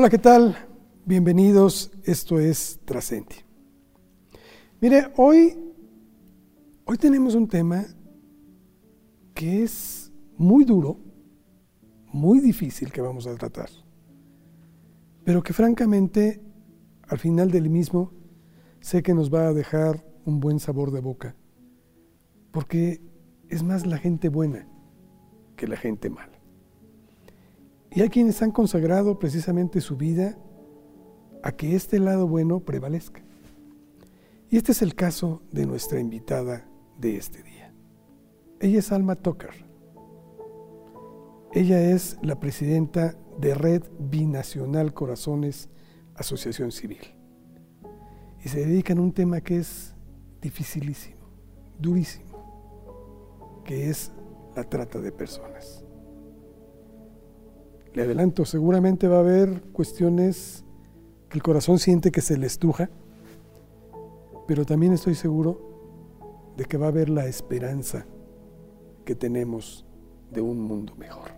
Hola, ¿qué tal? Bienvenidos, esto es Trascendi. Mire, hoy, hoy tenemos un tema que es muy duro, muy difícil que vamos a tratar, pero que francamente al final del mismo sé que nos va a dejar un buen sabor de boca, porque es más la gente buena que la gente mala. Y hay quienes han consagrado precisamente su vida a que este lado bueno prevalezca. Y este es el caso de nuestra invitada de este día. Ella es Alma Tucker. Ella es la presidenta de Red Binacional Corazones Asociación Civil. Y se dedica a un tema que es dificilísimo, durísimo, que es la trata de personas. Le adelanto, seguramente va a haber cuestiones que el corazón siente que se le estuja, pero también estoy seguro de que va a haber la esperanza que tenemos de un mundo mejor.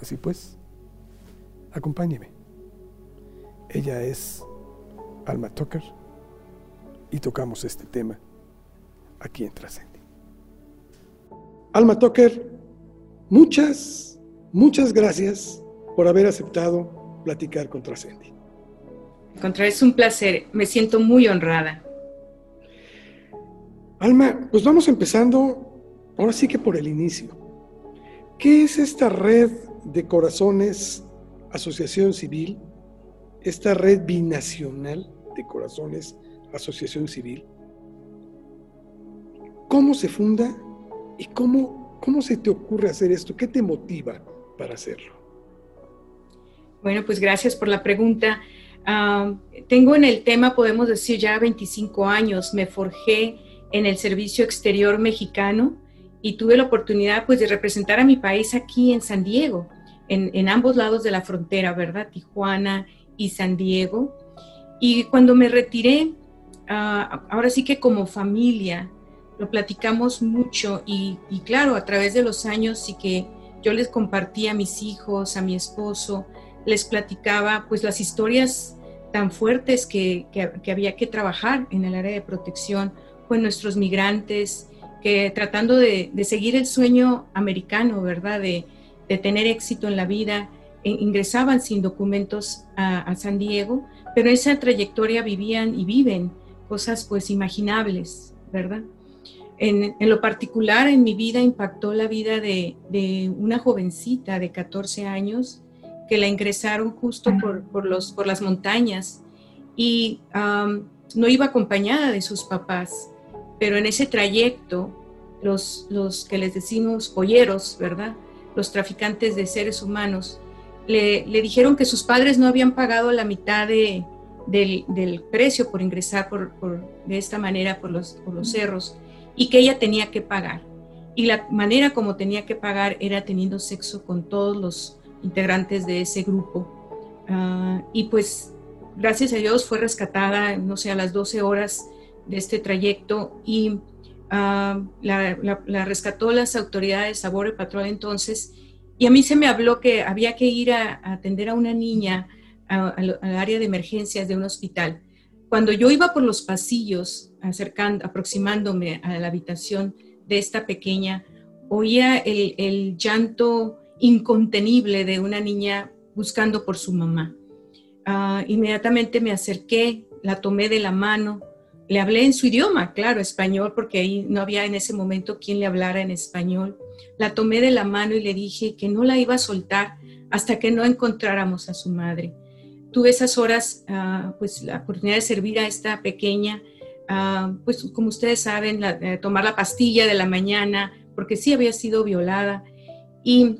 Así pues, acompáñeme. Ella es Alma Tucker y tocamos este tema aquí en Trascendi. Alma Tucker, muchas Muchas gracias por haber aceptado platicar con Trascendi. Contra es un placer, me siento muy honrada. Alma, pues vamos empezando, ahora sí que por el inicio. ¿Qué es esta red de corazones Asociación Civil, esta red binacional de corazones Asociación Civil? ¿Cómo se funda y cómo, cómo se te ocurre hacer esto? ¿Qué te motiva para hacerlo? Bueno, pues gracias por la pregunta. Ah, tengo en el tema, podemos decir, ya 25 años. Me forjé en el Servicio Exterior Mexicano y tuve la oportunidad pues de representar a mi país aquí en San Diego, en, ambos lados de la frontera, ¿verdad? Tijuana y San Diego. Y cuando me retiré, ah, ahora sí que como familia, lo platicamos mucho y, y, claro, a través de los años sí que yo les compartía a mis hijos, a mi esposo, les platicaba pues las historias tan fuertes que, había que trabajar en el área de protección con nuestros migrantes, que tratando de, seguir el sueño americano, ¿verdad? De, tener éxito en la vida, e ingresaban sin documentos a, a, San Diego, pero en esa trayectoria vivían y viven cosas pues imaginables, ¿verdad? En, lo particular, en mi vida impactó la vida de, una jovencita de 14 años que la ingresaron justo por, los, por las montañas. Y no iba acompañada de sus papás, pero en ese trayecto, los, los que les decimos polleros, ¿verdad? Los traficantes de seres humanos, le, dijeron que sus padres no habían pagado la mitad de, del, precio por ingresar por, de esta manera por los, por los cerros y que ella tenía que pagar. Y la manera como tenía que pagar era teniendo sexo con todos los integrantes de ese grupo. Ah, y pues gracias a Dios fue rescatada, no sé, a las 12 horas de este trayecto y ah, la, rescató las autoridades a Border Patrol entonces. Y a mí se me habló que había que ir a, atender a una niña al área de emergencias de un hospital. Cuando yo iba por los pasillos, acercando, aproximándome a la habitación de esta pequeña, oía el, llanto incontenible de una niña buscando por su mamá. Ah, inmediatamente me acerqué, la tomé de la mano, le hablé en su idioma, claro, español, porque ahí no había en ese momento quien le hablara en español. La tomé de la mano y le dije que no la iba a soltar hasta que no encontráramos a su madre tuve esas horas, ah, pues la oportunidad de servir a esta pequeña, ah, pues como ustedes saben, eh, tomar la pastilla de la mañana, porque sí había sido violada. Y,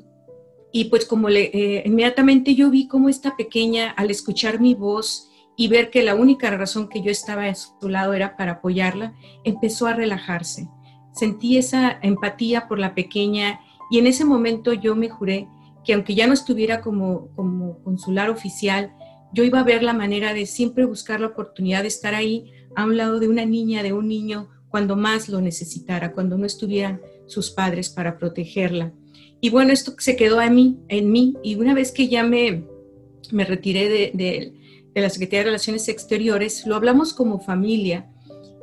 y pues como eh, inmediatamente yo vi como esta pequeña, al escuchar mi voz y ver que la única razón que yo estaba a su lado era para apoyarla, empezó a relajarse. Sentí esa empatía por la pequeña y en ese momento yo me juré que aunque ya no estuviera como, como consular oficial, yo iba a ver la manera de siempre buscar la oportunidad de estar ahí a un lado de una niña, de un niño, cuando más lo necesitara, cuando no estuvieran sus padres para protegerla. Y bueno, esto se quedó a mí, en mí, y una vez que ya me, me retiré de, la Secretaría de Relaciones Exteriores, lo hablamos como familia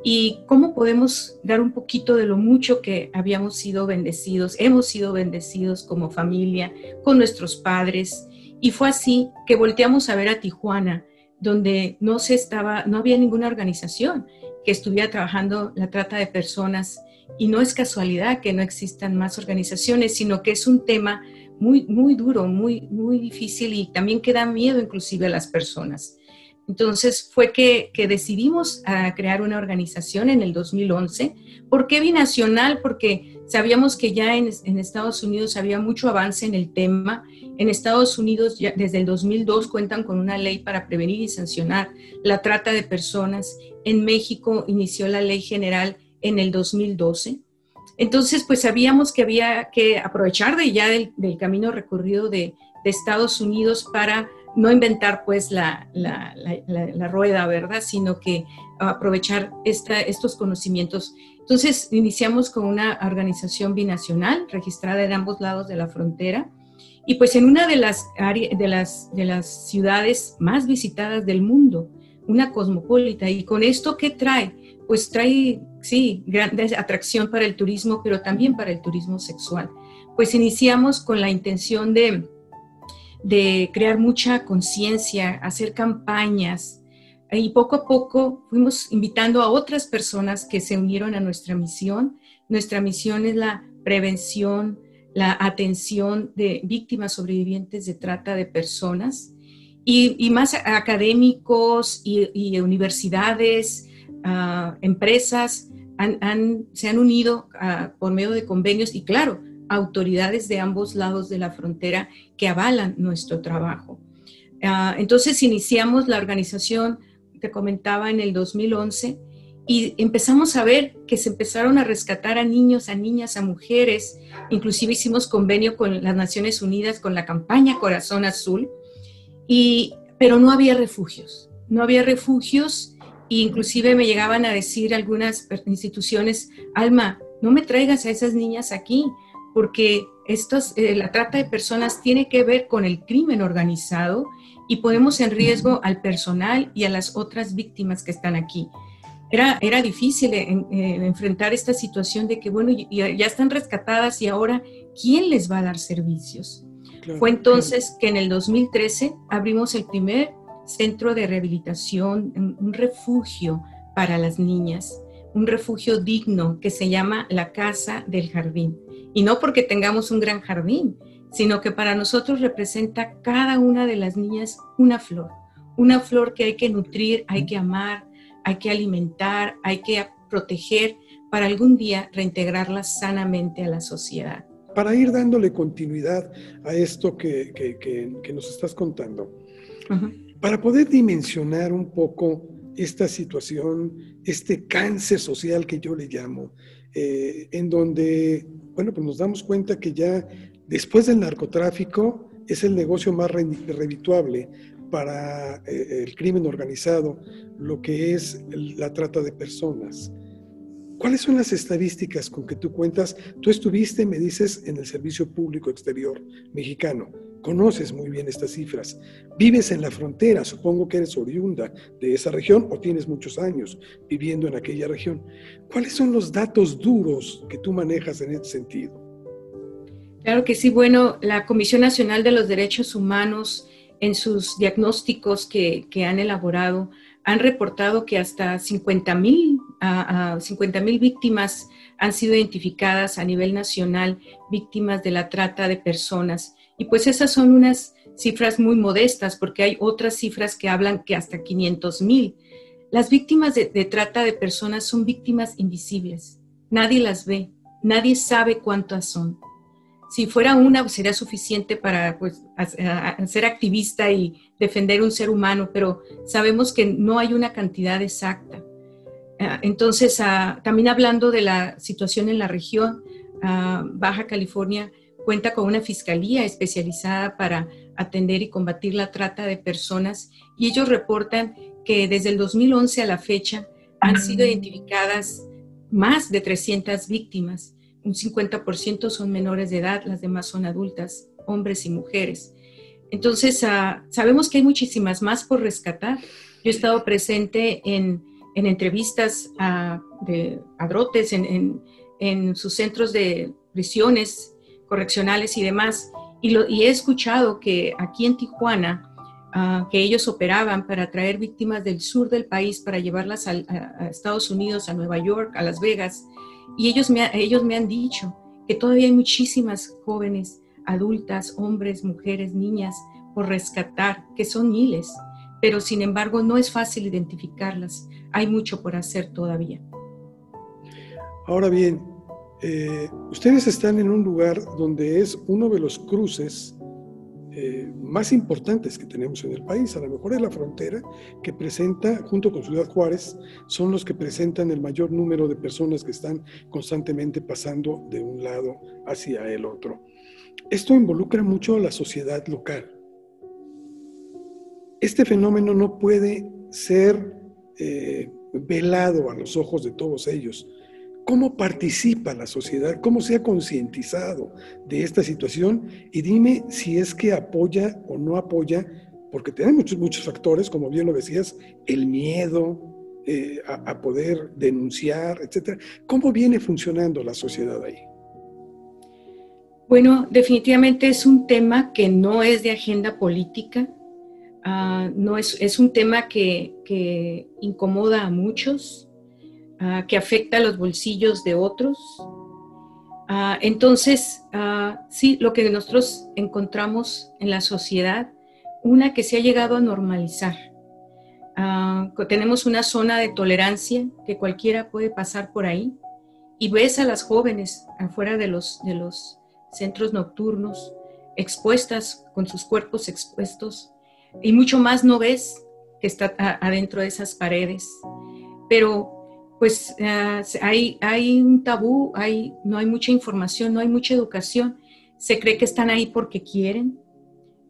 y cómo podemos dar un poquito de lo mucho que habíamos sido bendecidos, hemos sido bendecidos como familia, con nuestros padres. Y fue así que volteamos a ver a Tijuana, donde no se estaba, no había ninguna organización que estuviera trabajando la trata de personas. Y no es casualidad que no existan más organizaciones, sino que es un tema muy, muy duro, muy, muy difícil y también que da miedo inclusive a las personas. Entonces fue que, decidimos a crear una organización en el 2011. ¿Por qué binacional? Porque sabíamos que ya en, Estados Unidos había mucho avance en el tema. En Estados Unidos ya desde el 2002 cuentan con una ley para prevenir y sancionar la trata de personas. En México inició la ley general en el 2012. Entonces, pues sabíamos que había que aprovechar de ya del, camino recorrido de, Estados Unidos para no inventar pues la, rueda, ¿verdad? Sino que aprovechar estos conocimientos. Entonces, iniciamos con una organización binacional registrada en ambos lados de la frontera. Y pues en una de las, de las, de las ciudades más visitadas del mundo, una cosmopolita. ¿Y con esto qué trae? Pues trae sí, gran atracción para el turismo, pero también para el turismo sexual. Pues iniciamos con la intención de, de crear mucha conciencia, hacer campañas, y poco a poco fuimos invitando a otras personas que se unieron a nuestra misión. Nuestra misión es la prevención, la atención de víctimas sobrevivientes de trata de personas y, más académicos y, universidades, ah, empresas se han unido ah, por medio de convenios y claro, autoridades de ambos lados de la frontera que avalan nuestro trabajo. Ah, entonces iniciamos la organización, te comentaba, en el 2011 y empezamos a ver que se empezaron a rescatar a niños, a niñas, a mujeres. Inclusive hicimos convenio con las Naciones Unidas, con la campaña Corazón Azul, y, pero no había refugios. No había refugios inclusive me llegaban a decir algunas instituciones, Alma, no me traigas a esas niñas aquí, porque estos, eh, la trata de personas tiene que ver con el crimen organizado y ponemos en riesgo al personal y a las otras víctimas que están aquí. Era, era difícil eh, enfrentar esta situación de que, bueno, ya, están rescatadas y ahora, ¿quién les va a dar servicios? Fue entonces que en el 2013 abrimos el primer centro de rehabilitación, un refugio para las niñas, un refugio digno que se llama la Casa del Jardín. Y no porque tengamos un gran jardín, sino que para nosotros representa cada una de las niñas una flor, una flor que hay que nutrir, hay que amar, hay que alimentar, hay que proteger para algún día reintegrarlas sanamente a la sociedad. Para ir dándole continuidad a esto que, nos estás contando, para poder dimensionar un poco esta situación, este cáncer social que yo le llamo, eh, en donde, bueno, pues nos damos cuenta que ya después del narcotráfico es el negocio más redituable para eh, el crimen organizado, lo que es la trata de personas. ¿Cuáles son las estadísticas con que tú cuentas? Tú estuviste, me dices, en el Servicio Público Exterior mexicano. Conoces muy bien estas cifras. Vives en la frontera, supongo que eres oriunda de esa región o tienes muchos años viviendo en aquella región. ¿Cuáles son los datos duros que tú manejas en este sentido? Claro que sí. Bueno, la Comisión Nacional de los Derechos Humanos en sus diagnósticos que, han elaborado han reportado que hasta 50 mil víctimas han sido identificadas a nivel nacional, víctimas de la trata de personas. Y pues esas son unas cifras muy modestas porque hay otras cifras que hablan que hasta 500 mil. Las víctimas de, trata de personas son víctimas invisibles. Nadie las ve, nadie sabe cuántas son. Si fuera una, sería suficiente para pues, ser activista y defender un ser humano, pero sabemos que no hay una cantidad exacta. Ah, entonces, ah, también hablando de la situación en la región, ah, Baja California cuenta con una fiscalía especializada para atender y combatir la trata de personas y ellos reportan que desde el 2011 a la fecha han sido identificadas más de 300 víctimas. Un 50% son menores de edad, las demás son adultas, hombres y mujeres. Entonces, ah, sabemos que hay muchísimas más por rescatar. Yo he estado presente en, entrevistas a, de adrotes, en, en, sus centros de prisiones correccionales y demás, y, he escuchado que aquí en Tijuana, Ah, que ellos operaban para traer víctimas del sur del país, para llevarlas a, Estados Unidos, a Nueva York, a Las Vegas. Y ellos me, ellos me han dicho que todavía hay muchísimas jóvenes, adultas, hombres, mujeres, niñas por rescatar, que son miles, pero sin embargo no es fácil identificarlas. Hay mucho por hacer todavía. Ahora bien, eh, ustedes están en un lugar donde es uno de los cruces eh, más importantes que tenemos en el país. A lo mejor es la frontera que presenta, junto con Ciudad Juárez, son los que presentan el mayor número de personas que están constantemente pasando de un lado hacia el otro. Esto involucra mucho a la sociedad local. Este fenómeno no puede ser eh, velado a los ojos de todos ellos cómo participa la sociedad, cómo se ha concientizado de esta situación y dime si es que apoya o no apoya, porque tiene muchos, muchos factores, como bien lo decías, el miedo eh, a, poder denunciar, etcétera. ¿Cómo viene funcionando la sociedad ahí? Bueno, definitivamente es un tema que no es de agenda política, ah, no es, es, un tema que incomoda a muchos, Ah, que afecta a los bolsillos de otros. Ah, entonces, ah, sí, lo que nosotros encontramos en la sociedad, una que se ha llegado a normalizar. tenemos una zona de tolerancia que cualquiera puede pasar por ahí y ves a las jóvenes afuera de los, de los centros nocturnos expuestas con sus cuerpos expuestos y mucho más no ves que está adentro de esas paredes. Pero pues ah, hay, hay un tabú, hay, no hay mucha información, no hay mucha educación. Se cree que están ahí porque quieren,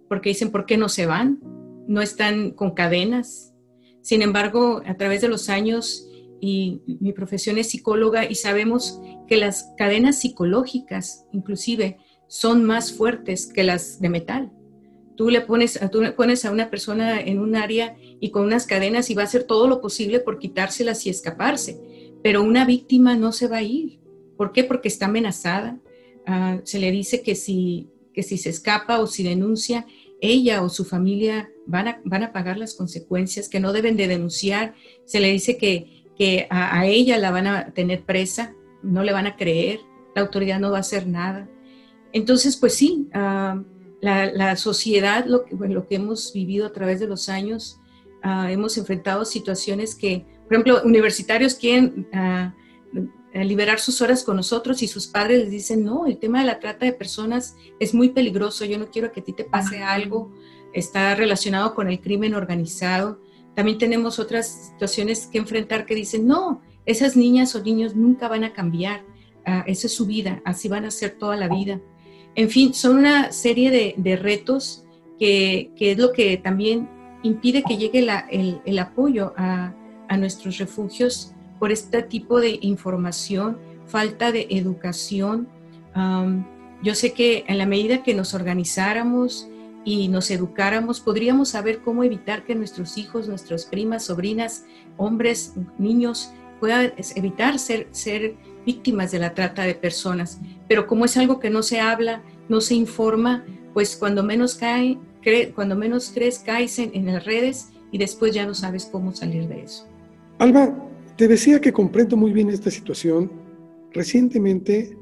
porque dicen, ¿por qué no se van? No están con cadenas. Sin embargo, a través de los años, y mi profesión es psicóloga, y sabemos que las cadenas psicológicas, inclusive, son más fuertes que las de metal. Tú le pones, tú le pones a una persona en un área y con unas cadenas y va a hacer todo lo posible por quitárselas y escaparse. Pero una víctima no se va a ir. ¿Por qué? Porque está amenazada. Ah, se le dice que si, que si se escapa o si denuncia, ella o su familia van a, van a pagar las consecuencias, que no deben de denunciar. Se le dice que, que a, ella la van a tener presa, no le van a creer, la autoridad no va a hacer nada. Entonces, pues sí, ah, la, sociedad, lo que, lo que hemos vivido a través de los años, Ah, hemos enfrentado situaciones que, por ejemplo, universitarios quieren ah, liberar sus horas con nosotros y sus padres les dicen, no, el tema de la trata de personas es muy peligroso, yo no quiero que a ti te pase algo, está relacionado con el crimen organizado. También tenemos otras situaciones que enfrentar que dicen, no, esas niñas o niños nunca van a cambiar, uh, esa es su vida, así van a ser toda la vida. En fin, son una serie de, retos que, que, es lo que también impide que llegue el, apoyo a, nuestros refugios por este tipo de información, falta de educación. yo sé que en la medida que nos organizáramos y nos educáramos, podríamos saber cómo evitar que nuestros hijos, nuestras primas, sobrinas, hombres, niños, puedan evitar ser, ser víctimas de la trata de personas. Pero como es algo que no se habla, no se informa, pues cuando menos cae, cuando menos crees, caes en, las redes y después ya no sabes cómo salir de eso. Alba, te decía que comprendo muy bien esta situación. Recientemente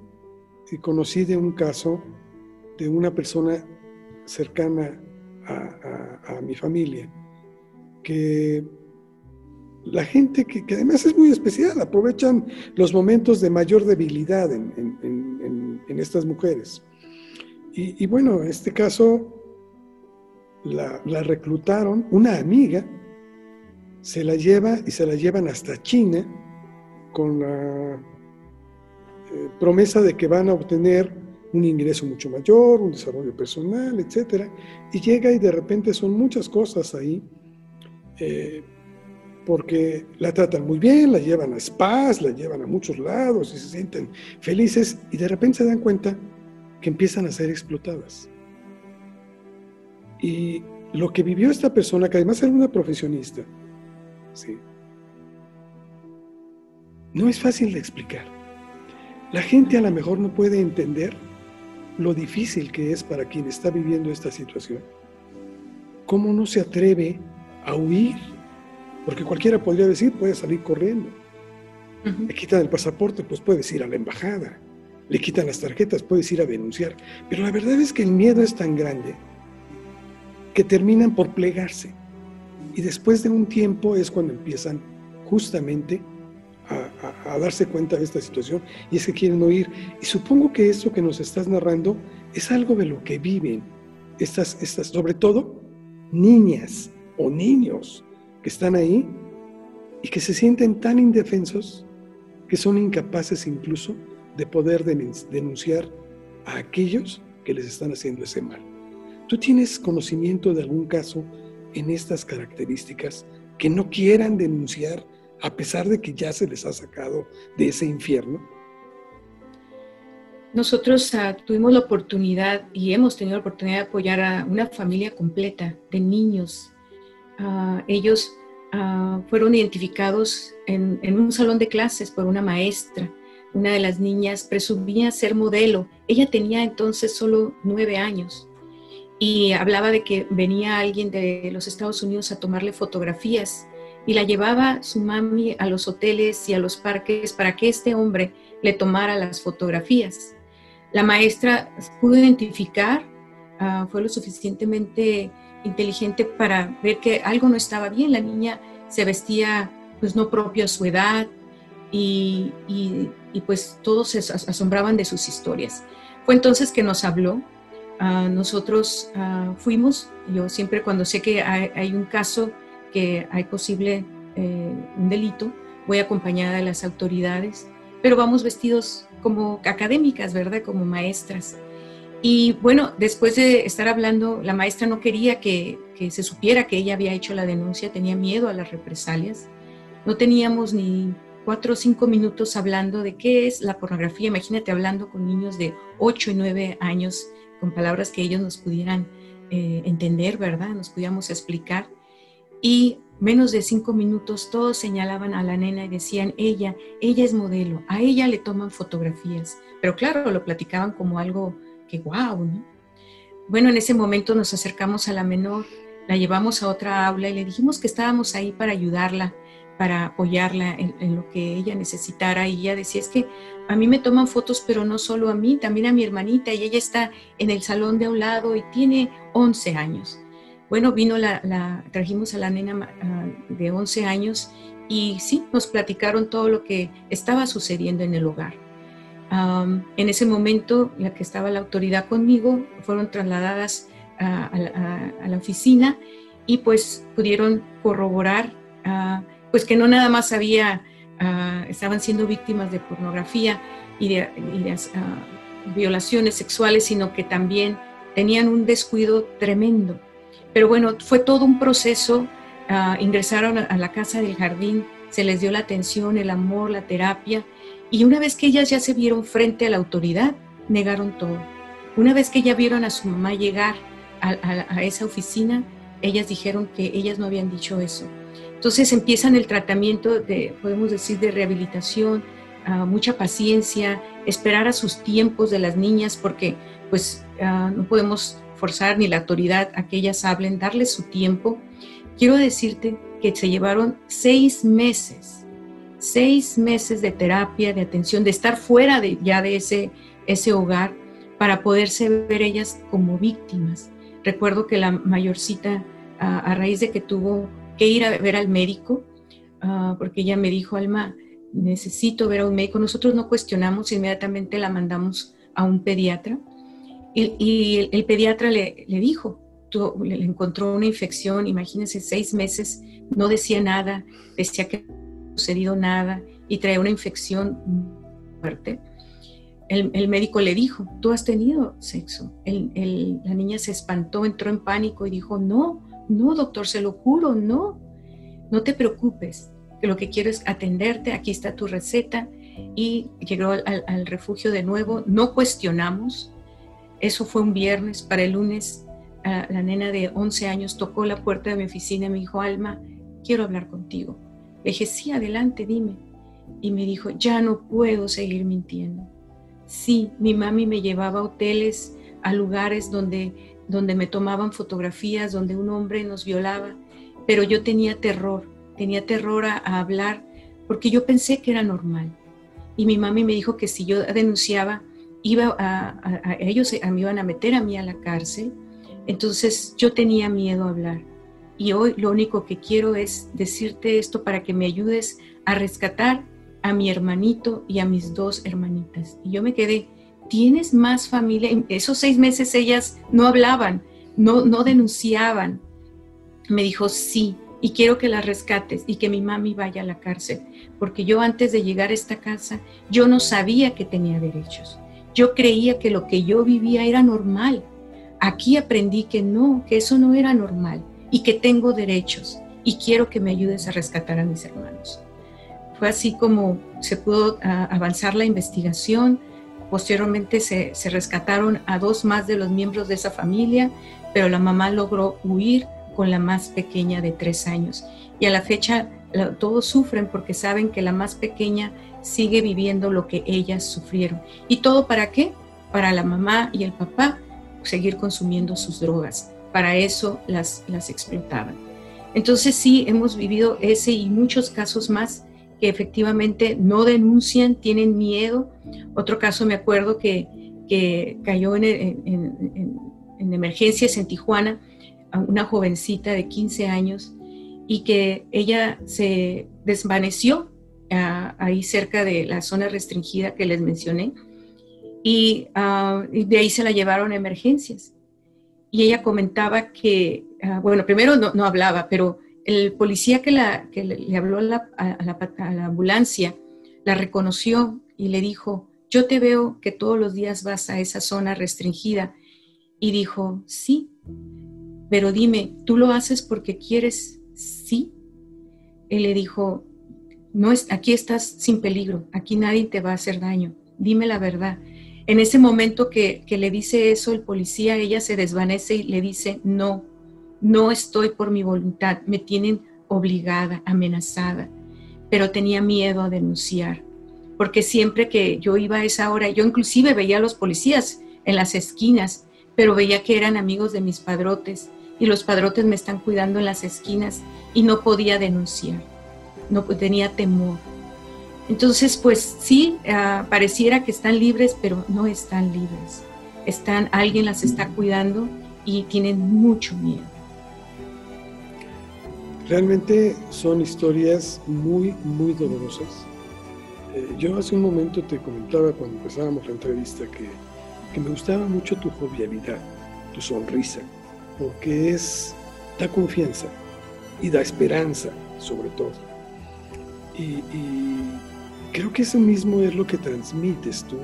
conocí de un caso de una persona cercana a, mi familia, que la gente que, además es muy especial, aprovechan los momentos de mayor debilidad en, estas mujeres. Y, bueno, este caso la, reclutaron, una amiga, se la lleva y se la llevan hasta China con la eh, promesa de que van a obtener un ingreso mucho mayor, un desarrollo personal, etc. Y llega y de repente son muchas cosas ahí, eh, porque la tratan muy bien, la llevan a spas, la llevan a muchos lados y se sienten felices y de repente se dan cuenta que empiezan a ser explotadas Y lo que vivió esta persona, que además era una profesionista, ¿sí? no es fácil de explicar. La gente a lo mejor no puede entender lo difícil que es para quien está viviendo esta situación. ¿Cómo no se atreve a huir? Porque cualquiera podría decir, puede salir corriendo. Le quitan el pasaporte, pues puedes ir a la embajada. Le quitan las tarjetas, puedes ir a denunciar. Pero la verdad es que el miedo es tan grande que terminan por plegarse. Y después de un tiempo es cuando empiezan justamente a, darse cuenta de esta situación y es que quieren oír. Y supongo que esto que nos estás narrando es algo de lo que viven estas, estas sobre todo niñas o niños que están ahí y que se sienten tan indefensos que son incapaces incluso de poder denunciar a aquellos que les están haciendo ese mal. ¿Tú tienes conocimiento de algún caso en estas características que no quieran denunciar a pesar de que ya se les ha sacado de ese infierno? Nosotros ah, tuvimos la oportunidad y hemos tenido la oportunidad de apoyar a una familia completa de niños. Ah, ellos ah, fueron identificados en, un salón de clases por una maestra. Una de las niñas presumía ser modelo. Ella tenía entonces solo nueve años y hablaba de que venía alguien de los Estados Unidos a tomarle fotografías y la llevaba su mami a los hoteles y a los parques para que este hombre le tomara las fotografías. La maestra pudo identificar, ah, fue lo suficientemente inteligente para ver que algo no estaba bien. La niña se vestía pues no propio a su edad y, pues todos se asombraban de sus historias. Fue entonces que nos habló. Ah, nosotros ah, fuimos, yo siempre cuando sé que hay un caso, que hay posible eh, un delito, voy acompañada de las autoridades, pero vamos vestidos como académicas, ¿verdad? Como maestras. Y bueno, después de estar hablando, la maestra no quería que, que, se supiera que ella había hecho la denuncia, tenía miedo a las represalias. No teníamos ni cuatro o cinco minutos hablando de qué es la pornografía. Imagínate hablando con niños de ocho y nueve años, con palabras que ellos nos pudieran eh, entender, ¿verdad? Nos pudiéramos explicar y menos de cinco minutos todos señalaban a la nena y decían, ella, ella es modelo, a ella le toman fotografías, pero claro, lo platicaban como algo que wow, ¿no? Bueno, en ese momento nos acercamos a la menor, la llevamos a otra aula y le dijimos que estábamos ahí para ayudarla, para apoyarla en, lo que ella necesitara. Y ella decía, es que a mí me toman fotos, pero no solo a mí, también a mi hermanita. Y ella está en el salón de un lado y tiene 11 años. Bueno, vino la, trajimos a la nena de 11 años y sí, nos platicaron todo lo que estaba sucediendo en el hogar. En ese momento, la que estaba la autoridad conmigo, fueron trasladadas a, la oficina y pues pudieron corroborar pues que no nada más había, estaban siendo víctimas de pornografía y de, de violaciones sexuales, sino que también tenían un descuido tremendo pero bueno, fue todo un proceso. Ah, ingresaron a, la casa del jardín, se les dio la atención, el amor, la terapia. Y una vez que ellas ya se vieron frente a la autoridad, negaron todo. Una vez que ya vieron a su mamá llegar a, esa oficina, ellas dijeron que ellas no habían dicho eso. Entonces empiezan el tratamiento de, podemos decir, de rehabilitación, ah, mucha paciencia, esperar a sus tiempos de las niñas, porque pues ah, no podemos forzar ni la autoridad a que ellas hablen, darles su tiempo. Quiero decirte que se llevaron seis meses, seis meses de terapia, de atención, de estar fuera de, ya de ese, ese hogar para poderse ver ellas como víctimas. Recuerdo que la mayorcita, a, raíz de que tuvo que ir a ver al médico, ah, porque ella me dijo, Alma, necesito ver a un médico, nosotros no cuestionamos, inmediatamente la mandamos a un pediatra y, el, pediatra le, dijo, le, encontró una infección, imagínense, seis meses, no decía nada, decía que sucedido nada y traía una infección fuerte. El, médico le dijo, tú has tenido sexo. la niña se espantó, entró en pánico y dijo, no, no, doctor, se lo juro, no, no te preocupes, lo que quiero es atenderte, aquí está tu receta. Y llegó al refugio de nuevo, no cuestionamos, eso fue un viernes, para el lunes la nena de 11 años tocó la puerta de mi oficina y me dijo, Alma, quiero hablar contigo. Sí, adelante, dime. Y me dijo, ya no puedo seguir mintiendo. Sí, mi mami me llevaba a hoteles, a lugares donde, donde me tomaban fotografías, donde un hombre nos violaba, pero yo tenía terror, tenía terror a, hablar porque yo pensé que era normal. Y mi mami me dijo que si yo denunciaba, iba a, ellos me iban a meter a mí a la cárcel. Entonces yo tenía miedo a hablar. Y hoy lo único que quiero es decirte esto para que me ayudes a rescatar a mi hermanito y a mis dos hermanitas. Y yo me quedé, ¿tienes más familia? En esos seis meses ellas no hablaban, no, no denunciaban. Me dijo, sí, y quiero que las rescates y que mi mami vaya a la cárcel, porque yo antes de llegar a esta casa, yo no sabía que tenía derechos. Yo creía que lo que yo vivía era normal. Aquí aprendí que no, que eso no era normal y que tengo derechos y quiero que me ayudes a rescatar a mis hermanos. Fue así como se pudo ah, avanzar la investigación. Posteriormente se, rescataron a dos más de los miembros de esa familia, pero la mamá logró huir con la más pequeña de tres años. Y a la fecha todos sufren porque saben que la más pequeña sigue viviendo lo que ellas sufrieron. ¿Y todo para qué? Para la mamá y el papá seguir consumiendo sus drogas. Para eso las, las explotaban. Entonces sí, hemos vivido ese y muchos casos más que efectivamente no denuncian, tienen miedo. Otro caso me acuerdo que, que cayó en, en, en, emergencias en Tijuana, una jovencita de 15 años y que ella se desvaneció ahí cerca de la zona restringida que les mencioné y, ah, de ahí se la llevaron a emergencias. Y ella comentaba que, ah, bueno, primero no, no hablaba, pero el policía que, la, que le, habló a la, ambulancia la reconoció y le dijo, yo te veo que todos los días vas a esa zona restringida. Y dijo, sí, pero dime, ¿tú lo haces porque quieres? Sí. Él le dijo, no es, aquí estás sin peligro, aquí nadie te va a hacer daño, dime la verdad. En ese momento que, que le dice eso el policía, ella se desvanece y le dice, no, no estoy por mi voluntad, me tienen obligada, amenazada, pero tenía miedo a denunciar, porque siempre que yo iba a esa hora, yo inclusive veía a los policías en las esquinas, pero veía que eran amigos de mis padrotes y los padrotes me están cuidando en las esquinas y no podía denunciar, no tenía temor. Entonces, pues sí, ah, pareciera que están libres, pero no están libres. Están, alguien las está cuidando y tienen mucho miedo. Realmente son historias muy, muy dolorosas. Eh, yo hace un momento te comentaba cuando empezábamos la entrevista que, que, me gustaba mucho tu jovialidad, tu sonrisa, porque es, da confianza y da esperanza sobre todo. Y, y creo que eso mismo es lo que transmites tú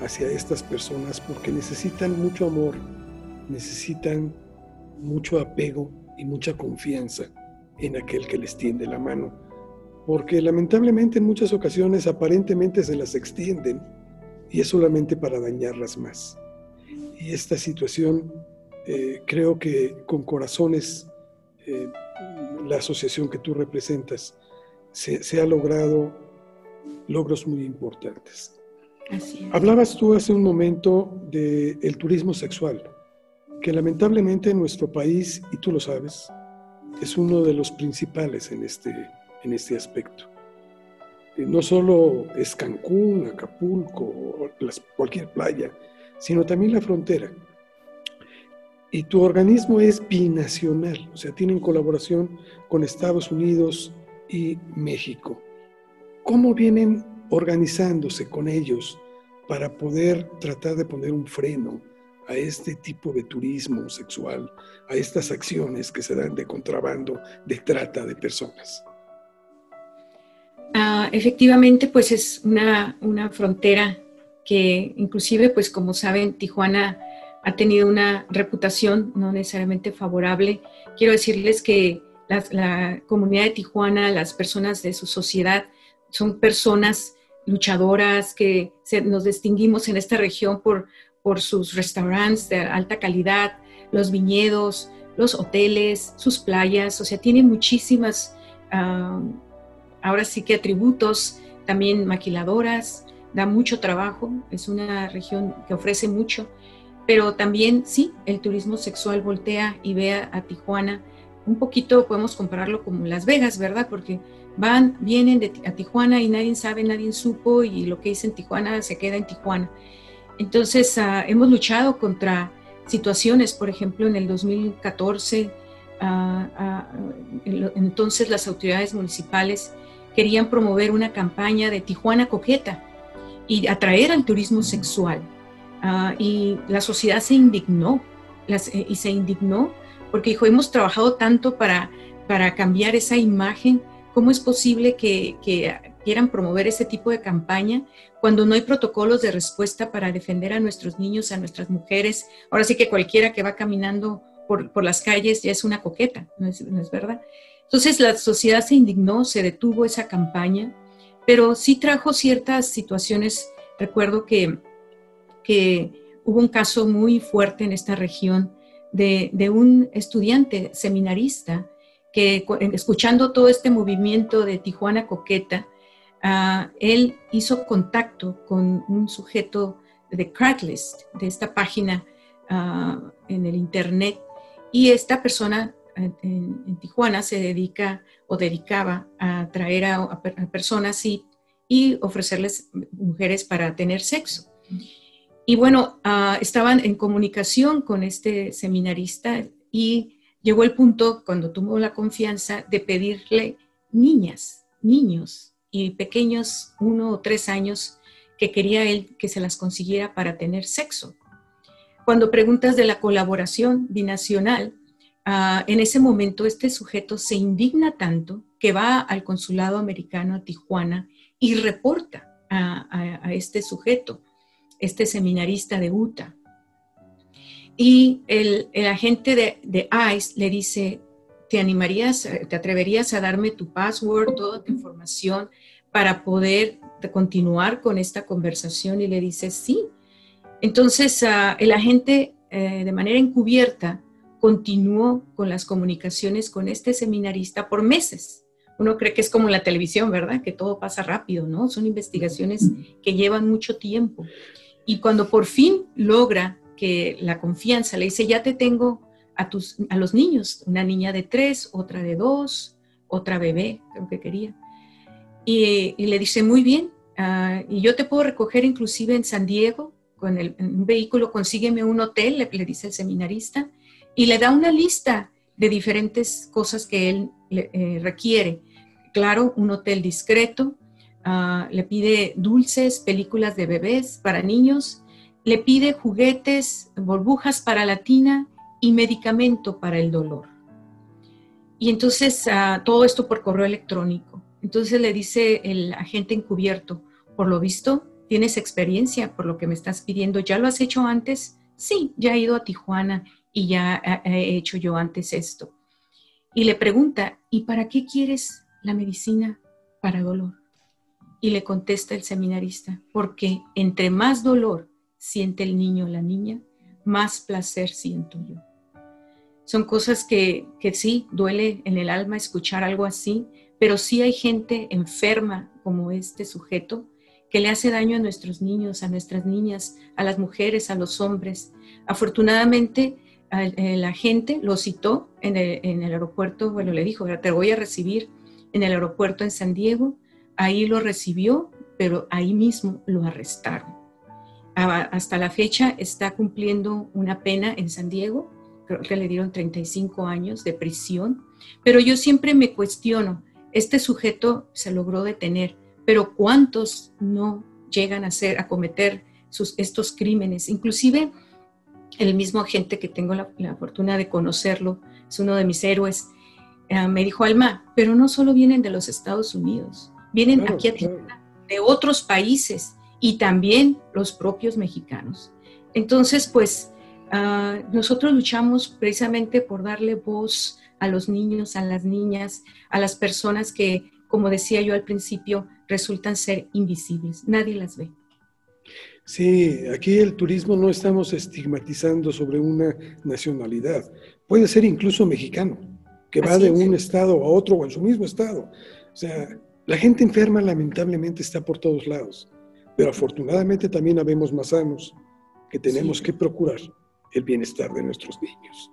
hacia estas personas porque necesitan mucho amor, necesitan mucho apego y mucha confianza en aquel que les tiende la mano, porque lamentablemente en muchas ocasiones aparentemente se las extienden y es solamente para dañarlas más. Y esta situación eh, creo que con corazones, eh, la asociación que tú representas, se, ha logrado logros muy importantes. Hablabas tú hace un momento del turismo sexual, que lamentablemente en nuestro país, y tú lo sabes, es uno de los principales en este, en este aspecto. Eh, no solo es Cancún, Acapulco, cualquier playa, sino también la frontera. Y tu organismo es binacional, o sea, tienen colaboración con Estados Unidos y México. ¿Cómo vienen organizándose con ellos para poder tratar de poner un freno a este tipo de turismo sexual, a estas acciones que se dan de contrabando, de trata de personas. Ah, efectivamente, pues es una, una, frontera que inclusive, pues como saben, Tijuana ha tenido una reputación no necesariamente favorable. Quiero decirles que la, la comunidad de Tijuana, las personas de su sociedad, son personas luchadoras que nos distinguimos en esta región por por sus restaurantes de alta calidad, los viñedos, los hoteles, sus playas, o sea, tiene muchísimas, ahora sí que atributos, también maquiladoras, da mucho trabajo, es una región que ofrece mucho, pero también sí, el turismo sexual voltea y ve a, Tijuana, un poquito podemos compararlo como Las Vegas, ¿verdad? Porque van, vienen de, a Tijuana y nadie sabe, nadie supo y lo que dice en Tijuana se queda en Tijuana. Entonces, ah, hemos luchado contra situaciones, por ejemplo, en el 2014, ah, ah, entonces las autoridades municipales querían promover una campaña de Tijuana coqueta y atraer al turismo sexual. y la sociedad se indignó, eh, y se indignó porque dijo, hemos trabajado tanto para, para cambiar esa imagen, ¿cómo es posible que, quieran promover ese tipo de campaña cuando no hay protocolos de respuesta para defender a nuestros niños, a nuestras mujeres. Ahora sí que cualquiera que va caminando por, las calles ya es una coqueta, ¿no es, ¿no es, verdad? Entonces la sociedad se indignó, se detuvo esa campaña, pero sí trajo ciertas situaciones. Recuerdo que, hubo un caso muy fuerte en esta región de un estudiante seminarista que escuchando todo este movimiento de Tijuana Coqueta, Ah, él hizo contacto con un sujeto de Craigslist, de esta página uh, en el Internet, y esta persona en, en, Tijuana se dedica o dedicaba a traer a, personas y, ofrecerles mujeres para tener sexo. Y bueno, uh, estaban en comunicación con este seminarista y llegó el punto, cuando tuvo la confianza, de pedirle niñas, niños y pequeños, uno o tres años, que quería él que se las consiguiera para tener sexo. Cuando preguntas de la colaboración binacional, uh, en ese momento este sujeto se indigna tanto que va al consulado americano a Tijuana y reporta a este sujeto, este seminarista de Utah. Y el, el agente de, de ICE le dice, ¿te animarías, eh, te atreverías a darme tu password, toda tu información para poder continuar con esta conversación? Y le dice, sí. Entonces, uh, el agente eh, de manera encubierta continuó con las comunicaciones con este seminarista por meses. Uno cree que es como la televisión, ¿verdad? Que todo pasa rápido, ¿no? Son investigaciones que llevan mucho tiempo. Y cuando por fin logra que la confianza le dice, ya te tengo a, tus, a los niños, una niña de tres, otra de dos, otra bebé, creo que quería. Y, le dice, muy bien, uh, y yo te puedo recoger inclusive en San Diego, con el, un vehículo, consígueme un hotel, le, dice el seminarista, y le da una lista de diferentes cosas que él le, eh, requiere. Claro, un hotel discreto, uh, le pide dulces, películas de bebés para niños, le pide juguetes, burbujas para la tina y medicamento para el dolor. Y entonces uh, todo esto por correo electrónico. Entonces le dice el agente encubierto, por lo visto, tienes experiencia por lo que me estás pidiendo. ¿Ya lo has hecho antes? Sí, ya he ido a Tijuana y ya he hecho yo antes esto. Y le pregunta, ¿y para qué quieres la medicina para dolor? Y le contesta el seminarista, porque entre más dolor siente el niño o la niña, más placer siento yo son cosas que, que sí, duele en el alma escuchar algo así, pero sí hay gente enferma como este sujeto que le hace daño a nuestros niños, a nuestras niñas, a las mujeres, a los hombres. Afortunadamente, la gente lo citó en el, en el, aeropuerto, bueno, le dijo, te voy a recibir en el aeropuerto en San Diego. Ahí lo recibió, pero ahí mismo lo arrestaron. Hasta la fecha está cumpliendo una pena en San Diego creo que le dieron 35 años de prisión, pero yo siempre me cuestiono, este sujeto se logró detener, pero ¿cuántos no llegan a, hacer, a cometer sus, estos crímenes? Inclusive el mismo agente que tengo la, la, fortuna de conocerlo, es uno de mis héroes, eh, me dijo, Alma, pero no solo vienen de los Estados Unidos, vienen claro, aquí a claro. de otros países y también los propios mexicanos. Entonces, pues Uh, nosotros luchamos precisamente por darle voz a los niños, a las niñas, a las personas que, como decía yo al principio, resultan ser invisibles. Nadie las ve. Sí, aquí el turismo no estamos estigmatizando sobre una nacionalidad. Puede ser incluso mexicano, que va de un estado a otro o en su mismo estado. O sea, la gente enferma lamentablemente está por todos lados, pero afortunadamente también habemos más sanos que tenemos que procurar el bienestar de nuestros niños.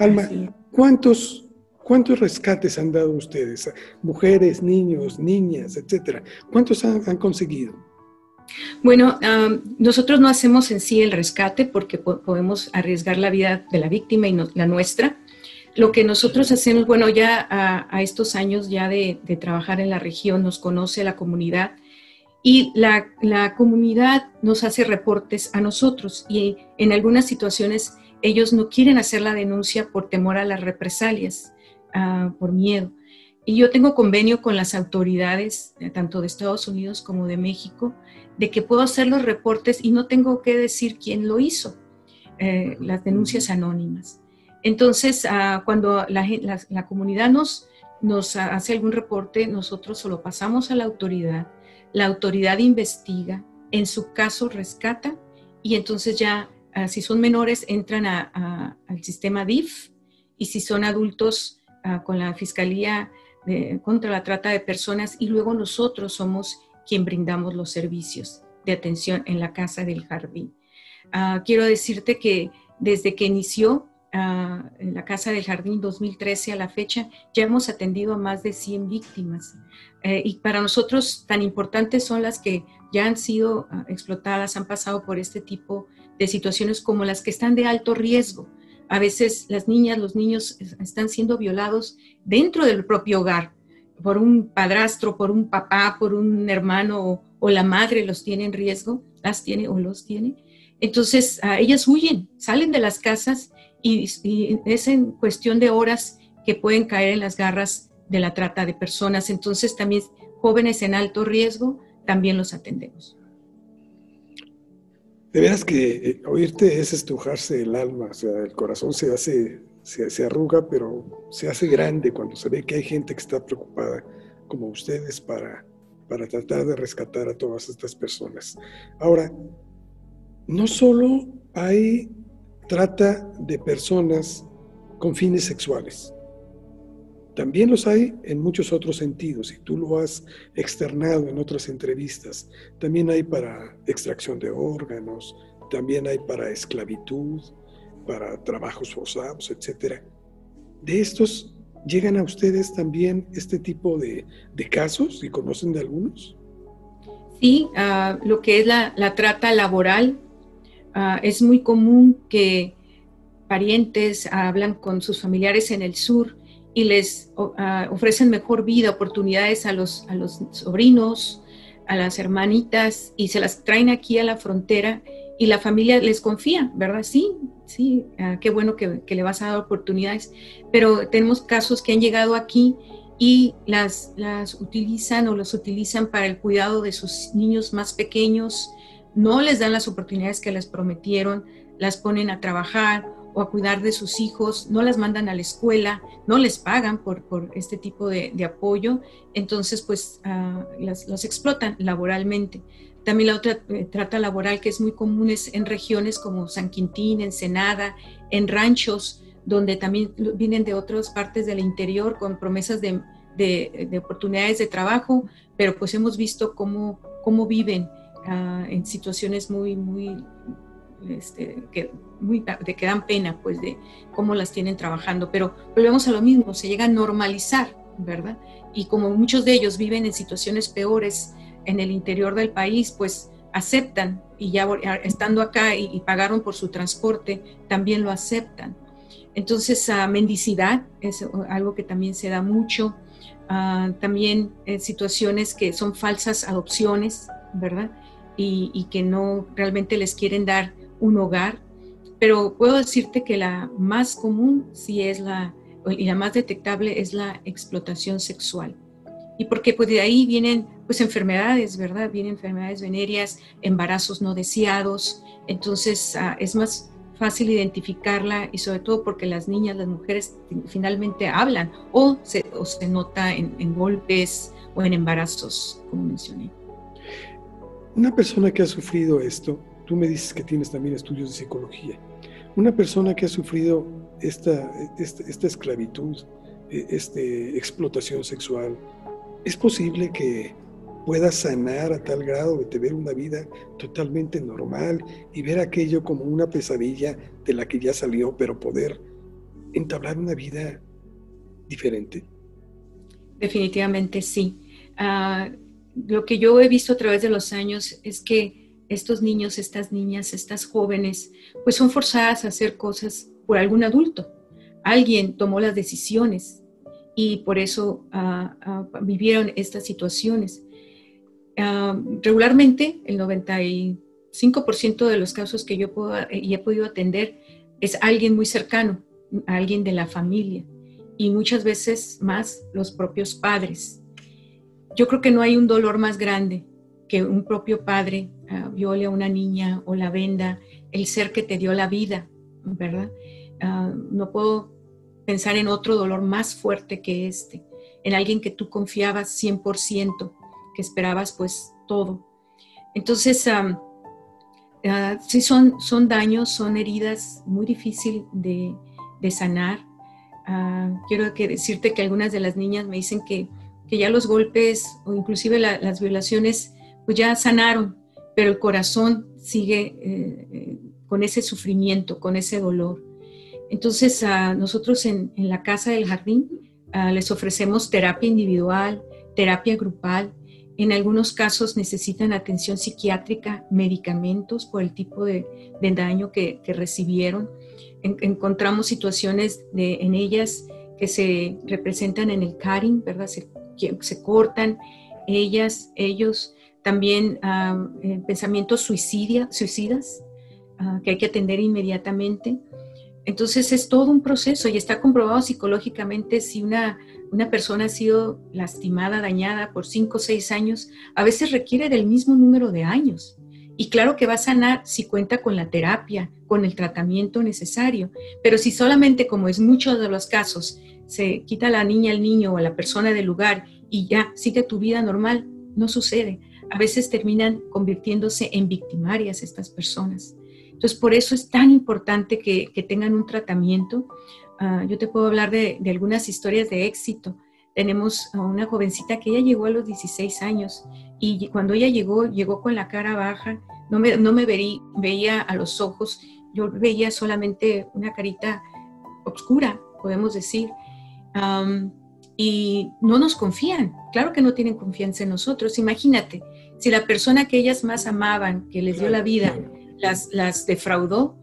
Alma, ¿cuántos, ¿cuántos rescates han dado ustedes? Mujeres, niños, niñas, etcétera. ¿Cuántos han conseguido? Bueno, nosotros no hacemos en sí el rescate porque podemos arriesgar la vida de la víctima y la nuestra. Lo que nosotros hacemos, bueno, ya a, estos años ya de, trabajar en la región, nos conoce la comunidad y la, comunidad nos hace reportes a nosotros y en algunas situaciones ellos no quieren hacer la denuncia por temor a las represalias, ah, por miedo. Y yo tengo convenio con las autoridades, eh, tanto de Estados Unidos como de México, de que puedo hacer los reportes y no tengo que decir quién lo hizo, eh, las denuncias anónimas. Entonces, ah, cuando la, comunidad nos, nos hace algún reporte, nosotros solo pasamos a la autoridad, la autoridad investiga, en su caso rescata y entonces ya, ah, si son menores, entran al sistema DIF y si son adultos, ah, con la Fiscalía contra la Trata de Personas y luego nosotros somos quien brindamos los servicios de atención en la Casa del Jardín. Ah, quiero decirte que desde que inició ah, en la Casa del Jardín 2013 a la fecha, ya hemos atendido a más de 100 víctimas. Eh, y para nosotros tan importantes son las que ya han sido ah, explotadas, han pasado por este tipo de situaciones como las que están de alto riesgo. A veces las niñas, los niños están siendo violados dentro del propio hogar por un padrastro, por un papá, por un hermano o, la madre los tiene en riesgo, las tiene o los tiene. Entonces, ellas huyen, salen de las casas y, es en cuestión de horas que pueden caer en las garras de la trata de personas. Entonces, también jóvenes en alto riesgo, también los atendemos. De veras que eh, oírte es estrujarse el alma, o sea, el corazón se hace se, arruga, pero se hace grande cuando se ve que hay gente que está preocupada como ustedes para, para tratar de rescatar a todas estas personas. Ahora, no solo hay trata de personas con fines sexuales, también los hay en muchos otros sentidos y tú lo has externado en otras entrevistas. También hay para extracción de órganos, también hay para esclavitud, para trabajos forzados, etcétera. ¿De estos llegan a ustedes también este tipo de, casos y conocen de algunos? Sí, ah, lo que es la, trata laboral, ah, es muy común que parientes hablan con sus familiares en el sur y les ah, ofrecen mejor vida, oportunidades a los, a los sobrinos, a las hermanitas y se las traen aquí a la frontera y la familia les confía, ¿verdad? Sí, sí, ah, qué bueno que, le vas a dar oportunidades, pero tenemos casos que han llegado aquí y las, las utilizan o los utilizan para el cuidado de sus niños más pequeños, no les dan las oportunidades que les prometieron, las ponen a trabajar o a cuidar de sus hijos, no las mandan a la escuela, no les pagan por, por este tipo de, apoyo, entonces pues uh, las, explotan laboralmente. También la otra eh, trata laboral que es muy común es en regiones como San Quintín, Ensenada, en ranchos, donde también vienen de otras partes del interior con promesas de, de, oportunidades de trabajo, pero pues hemos visto cómo, cómo viven ah, en situaciones muy, muy, este, que, muy, de que dan pena, pues de cómo las tienen trabajando, pero volvemos a lo mismo, se llega a normalizar, ¿verdad? Y como muchos de ellos viven en situaciones peores, en el interior del país, pues aceptan y ya estando acá y, pagaron por su transporte, también lo aceptan. Entonces, uh, mendicidad es algo que también se da mucho. Ah, también en situaciones que son falsas adopciones, ¿verdad? Y, que no realmente les quieren dar un hogar. Pero puedo decirte que la más común sí es la, y la más detectable es la explotación sexual y porque pues de ahí vienen pues enfermedades, ¿verdad? Vienen enfermedades venéreas, embarazos no deseados, entonces ah, es más fácil identificarla y sobre todo porque las niñas, las mujeres finalmente hablan o se, o se nota en, golpes o en embarazos, como mencioné. Una persona que ha sufrido esto, tú me dices que tienes también estudios de psicología, una persona que ha sufrido esta, esta, esclavitud, e, esta explotación sexual, ¿es posible que pueda sanar a tal grado de tener una vida totalmente normal y ver aquello como una pesadilla de la que ya salió, pero poder entablar una vida diferente? Definitivamente sí. Ah, lo que yo he visto a través de los años es que estos niños, estas niñas, estas jóvenes, pues son forzadas a hacer cosas por algún adulto. Alguien tomó las decisiones y por eso ah, ah, vivieron estas situaciones. regularmente, el 95% de los casos que yo puedo, y he podido atender es alguien muy cercano, alguien de la familia y muchas veces más los propios padres. Yo creo que no hay un dolor más grande que un propio padre uh, viole a una niña o la venda, el ser que te dio la vida, ¿verdad? Ah, no puedo pensar en otro dolor más fuerte que este, en alguien que tú confiabas 100%, que esperabas pues todo. Entonces, uh, sí son, son daños, son heridas muy difíciles de, sanar. quiero decirte que algunas de las niñas me dicen que que ya los golpes o inclusive las violaciones pues ya sanaron, pero el corazón sigue eh, eh, con ese sufrimiento, con ese dolor. Entonces a nosotros en, la Casa del Jardín les ofrecemos terapia individual, terapia grupal. En algunos casos necesitan atención psiquiátrica, medicamentos por el tipo de, daño que, recibieron. encontramos situaciones en ellas que se representan en el caring, ¿verdad? Cortan, ellas, ellos, también eh, pensamientos suicidia, suicidas ah, que hay que atender inmediatamente. Entonces es todo un proceso y está comprobado psicológicamente si una, una persona ha sido lastimada, dañada por cinco o seis años, a veces requiere del mismo número de años. Y claro que va a sanar si cuenta con la terapia, con el tratamiento necesario, pero si solamente, como es muchos de los casos, se quita la niña, el niño o la persona del lugar y ya sigue tu vida normal, no sucede. A veces terminan convirtiéndose en victimarias estas personas. Entonces, por eso es tan importante que, tengan un tratamiento. Ah, yo te puedo hablar de, algunas historias de éxito. Tenemos a una jovencita que ella llegó a los 16 años y cuando ella llegó, llegó con la cara baja, no me, no me veía a los ojos, yo veía solamente una carita oscura, podemos decir y no nos confían. Claro que no tienen confianza en nosotros. Imagínate, si la persona que ellas más amaban, que les dio la vida, las, las defraudó,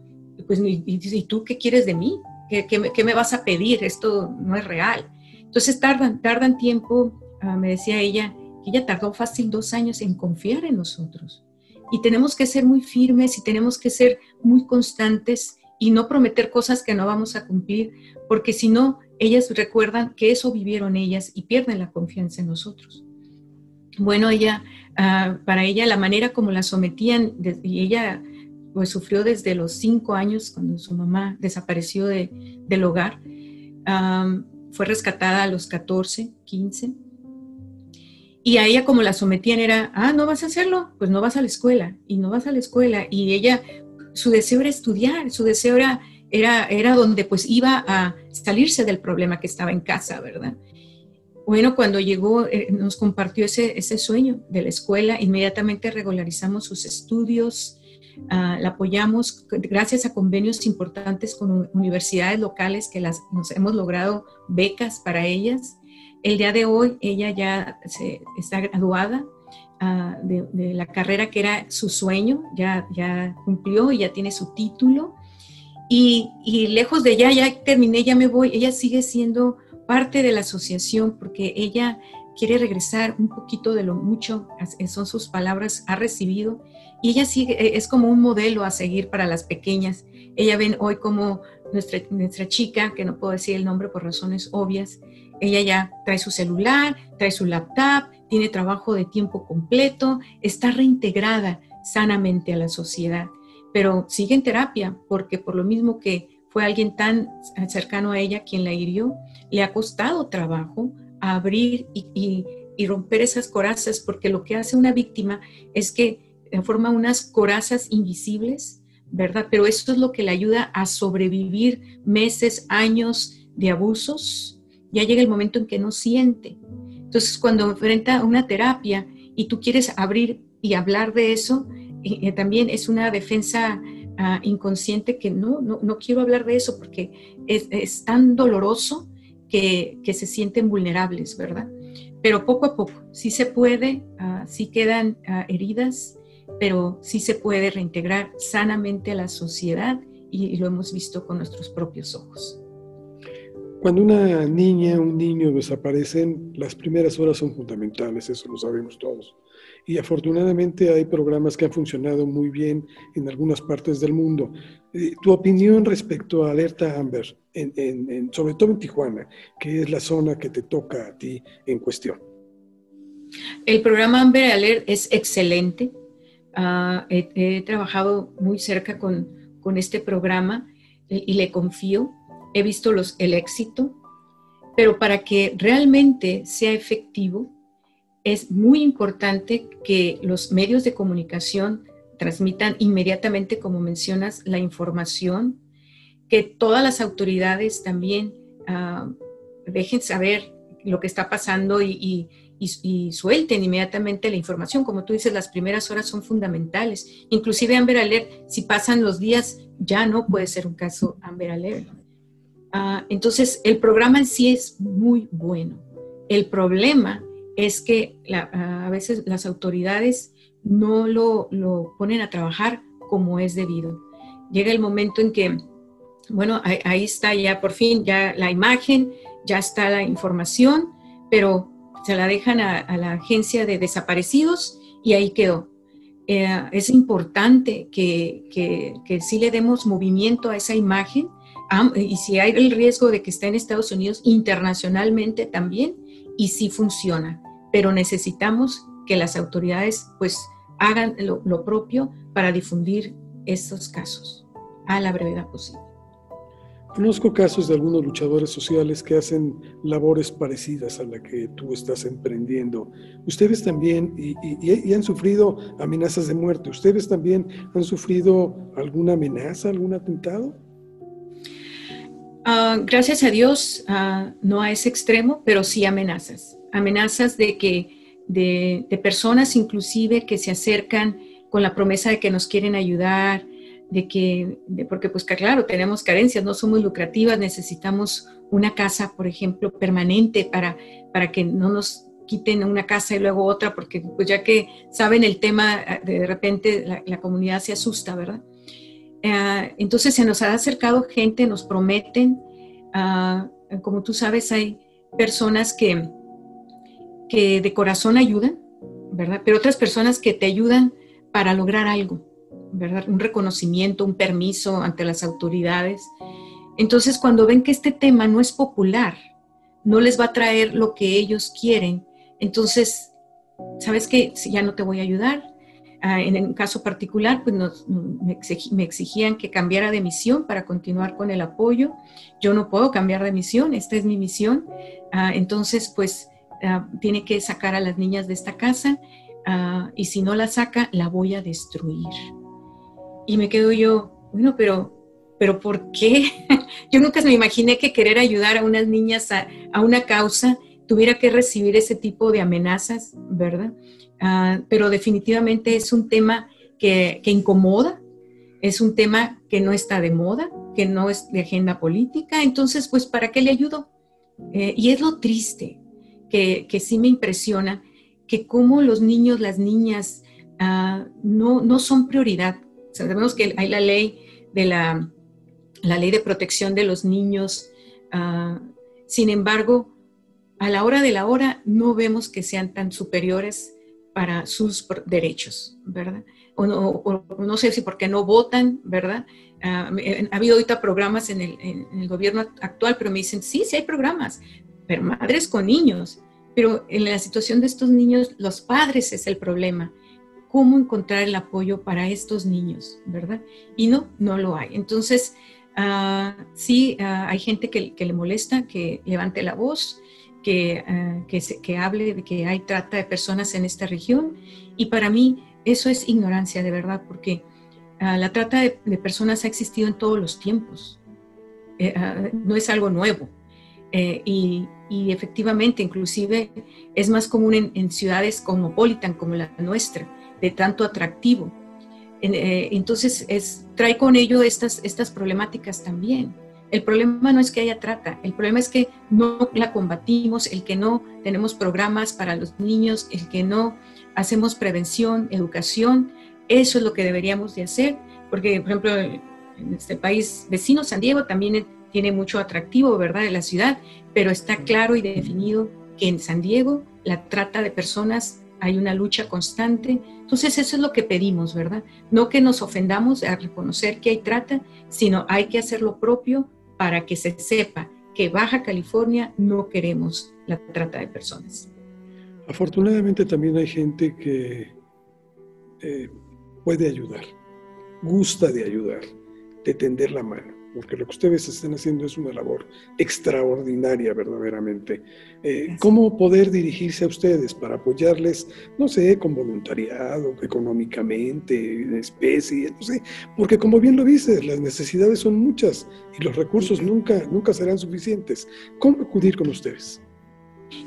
pues ¿y, tú qué quieres de mí? ¿Qué, ¿Qué, me vas a pedir? Esto no es real. Entonces tardan, tardan tiempo, ah, me decía ella, que ella tardó fácil dos años en confiar en nosotros. Y tenemos que ser muy firmes y tenemos que ser muy constantes y no prometer cosas que no vamos a cumplir, porque si no, ellas recuerdan que eso vivieron ellas y pierden la confianza en nosotros. Bueno, ella, ah, para ella la manera como la sometían, y ella pues sufrió desde los cinco años cuando su mamá desapareció del hogar, fue rescatada a los 14, 15. Y a ella como la sometían era, ah, no vas a hacerlo, pues no vas a la escuela, y no vas a la escuela. Y ella, su deseo era estudiar, su deseo era era, donde pues iba a salirse del problema que estaba en casa, ¿verdad? Bueno, cuando llegó, eh, nos compartió ese, ese sueño de la escuela, inmediatamente regularizamos sus estudios, ah, la apoyamos gracias a convenios importantes con universidades locales que las, nos hemos logrado becas para ellas. El día de hoy ella ya se, está graduada ah, de, de, la carrera que era su sueño, ya, ya cumplió y ya tiene su título y, lejos de ella, ya terminé, ya me voy, ella sigue siendo parte de la asociación porque ella quiere regresar un poquito de lo mucho, son sus palabras, ha recibido, y ella sigue, e, es como un modelo a seguir para las pequeñas. Ella ven hoy como nuestra, nuestra chica, que no puedo decir el nombre por razones obvias, ella ya trae su celular, trae su laptop, tiene trabajo de tiempo completo, está reintegrada sanamente a la sociedad pero sigue en terapia porque por lo mismo que fue alguien tan cercano a ella quien la hirió, le ha costado trabajo abrir y, romper esas corazas porque lo que hace una víctima es que forma unas corazas invisibles, ¿verdad? Pero esto es lo que le ayuda a sobrevivir meses, años de abusos. Ya llega el momento en que no siente. Entonces, cuando enfrenta una terapia y tú quieres abrir y hablar de eso, también es una defensa ah, inconsciente que no, no, quiero hablar de eso porque es, tan doloroso que, que, se sienten vulnerables, ¿verdad? Pero poco a poco, sí se puede, uh, sí quedan ah, heridas, pero sí se puede reintegrar sanamente a la sociedad y, lo hemos visto con nuestros propios ojos. Cuando una niña, un niño desaparecen, las primeras horas son fundamentales, eso lo sabemos todos. Y afortunadamente hay programas que han funcionado muy bien en algunas partes del mundo. Eh, tu opinión respecto a Alerta Amber, sobre todo en Tijuana, que es la zona que te toca a ti en cuestión. El programa Amber Alert es excelente. Ah, he, trabajado muy cerca con, con este programa y, y, le confío. He visto los, el éxito, pero para que realmente sea efectivo, es muy importante que los medios de comunicación transmitan inmediatamente, como mencionas, la información, que todas las autoridades también ah, dejen saber lo que está pasando y, suelten inmediatamente la información. Como tú dices, las primeras horas son fundamentales. Inclusive Amber Alert, si pasan los días, ya no puede ser un caso Amber Alert. Ah, entonces, el programa en sí es muy bueno. El problema es que a veces las autoridades no lo, ponen a trabajar como es debido. Llega el momento en que, bueno, ahí, está ya por fin, ya la imagen, ya está la información, pero se la dejan a, la agencia de desaparecidos y ahí quedó. Eh, es importante que, que, sí le demos movimiento a esa imagen y si hay el riesgo de que esté en Estados Unidos internacionalmente también y sí funciona, pero necesitamos que las autoridades pues hagan lo, propio para difundir estos casos a la brevedad posible. Conozco casos de algunos luchadores sociales que hacen labores parecidas a la que tú estás emprendiendo. Ustedes también, y, han sufrido amenazas de muerte, ¿ustedes también han sufrido alguna amenaza, algún atentado? Ah, gracias a Dios, uh, no a ese extremo, pero sí amenazas. Amenazas de que de, personas inclusive que se acercan con la promesa de que nos quieren ayudar, de que, porque pues claro, tenemos carencias, no somos lucrativas, necesitamos una casa, por ejemplo, permanente para, para que no nos quiten una casa y luego otra, porque pues ya que saben el tema, de repente la, comunidad se asusta, ¿verdad? Eh, entonces se nos ha acercado gente, nos prometen, ah, como tú sabes, hay personas que, que de corazón ayudan, ¿verdad? Pero otras personas que te ayudan para lograr algo, ¿verdad? Un reconocimiento, un permiso ante las autoridades. Entonces, cuando ven que este tema no es popular, no les va a traer lo que ellos quieren, entonces, ¿sabes qué? Ya no te voy a ayudar. Ah, en el caso particular, pues me, exigían que cambiara de misión para continuar con el apoyo. Yo no puedo cambiar de misión, esta es mi misión. Ah, entonces, pues Ah, tiene que sacar a las niñas de esta casa y si no la saca, la voy a destruir. Y me quedo yo, bueno, pero, pero ¿por qué? yo nunca me imaginé que querer ayudar a unas niñas a, una causa tuviera que recibir ese tipo de amenazas, ¿verdad? Ah, pero definitivamente es un tema que, incomoda, es un tema que no está de moda, que no es de agenda política, entonces, pues, ¿para qué le ayudo? Eh, y es lo triste, que, sí me impresiona, que como los niños, las niñas, ah, no, no son prioridad. sabemos que hay la ley de la, la ley de protección de los niños, ah, sin embargo, a la hora de la hora no vemos que sean tan superiores para sus derechos, ¿verdad? O no, sé si porque no votan, ¿verdad? Ah, ha habido ahorita programas en el, en el, gobierno actual, pero me dicen, sí, sí hay programas, pero madres con niños. Pero en la situación de estos niños, los padres es el problema. ¿Cómo encontrar el apoyo para estos niños, verdad? Y no, no lo hay. Entonces, uh, sí, ah, hay gente que, le molesta, que levante la voz, que, ah, que, se, que hable de que hay trata de personas en esta región. Y para mí, eso es ignorancia de verdad, porque ah, la trata de, personas ha existido en todos los tiempos, eh, ah, no es algo nuevo. Eh, y, efectivamente, inclusive es más común en, ciudades cosmopolitan como la nuestra, de tanto atractivo. Eh, entonces, es, trae con ello estas, estas problemáticas también. El problema no es que haya trata, el problema es que no la combatimos, el que no tenemos programas para los niños, el que no hacemos prevención, educación, eso es lo que deberíamos de hacer, porque por ejemplo en este país vecino, San Diego, también tiene mucho atractivo, ¿verdad?, de la ciudad, pero está claro y definido que en San Diego la trata de personas hay una lucha constante. Entonces eso es lo que pedimos, ¿verdad? No que nos ofendamos a reconocer que hay trata, sino hay que hacer lo propio para que se sepa que Baja California no queremos la trata de personas. Afortunadamente también hay gente que eh, puede ayudar, gusta de ayudar, de tender la mano porque lo que ustedes están haciendo es una labor extraordinaria verdaderamente. Eh, ¿Cómo poder dirigirse a ustedes para apoyarles, no sé, con voluntariado, económicamente, en especie, no sé? Porque como bien lo dices, las necesidades son muchas y los recursos nunca, nunca serán suficientes. ¿Cómo acudir con ustedes?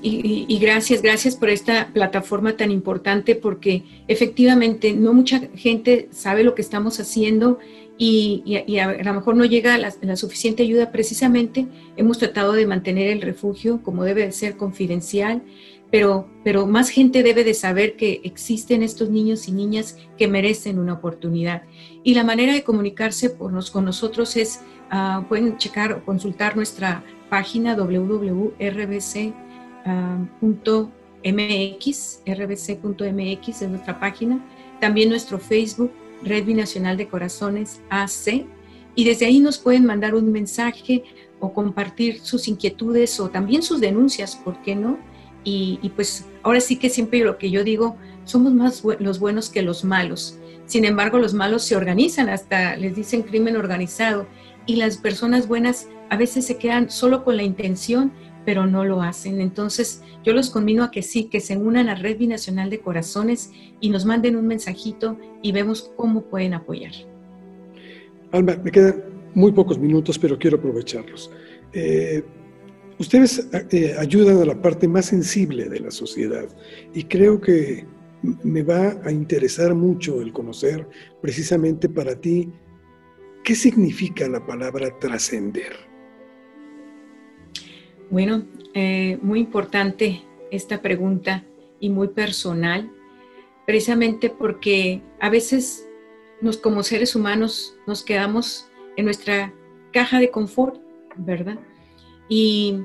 Y, gracias, gracias por esta plataforma tan importante porque efectivamente no mucha gente sabe lo que estamos haciendo y, a, lo mejor no llega la, suficiente ayuda. Precisamente hemos tratado de mantener el refugio como debe de ser confidencial, pero, pero más gente debe de saber que existen estos niños y niñas que merecen una oportunidad. Y la manera de comunicarse con nosotros es, ah, pueden checar o consultar nuestra página www.rbc.mx, rbc.mx es nuestra página, también nuestro Facebook Red Binacional de Corazones AC, y desde ahí nos pueden mandar un mensaje o compartir sus inquietudes o también sus denuncias, ¿por qué no? Y, pues ahora sí que siempre lo que yo digo, somos más los buenos que los malos. Sin embargo, los malos se organizan, hasta les dicen crimen organizado, y las personas buenas a veces se quedan solo con la intención pero no lo hacen. Entonces, yo los convino a que sí, que se unan a Red Binacional de Corazones y nos manden un mensajito y vemos cómo pueden apoyar. Alma, me quedan muy pocos minutos, pero quiero aprovecharlos. Eh, ustedes eh, ayudan a la parte más sensible de la sociedad y creo que me va a interesar mucho el conocer precisamente para ti qué significa la palabra trascender. Bueno, eh, muy importante esta pregunta y muy personal, precisamente porque a veces nos como seres humanos nos quedamos en nuestra caja de confort, ¿verdad? Y,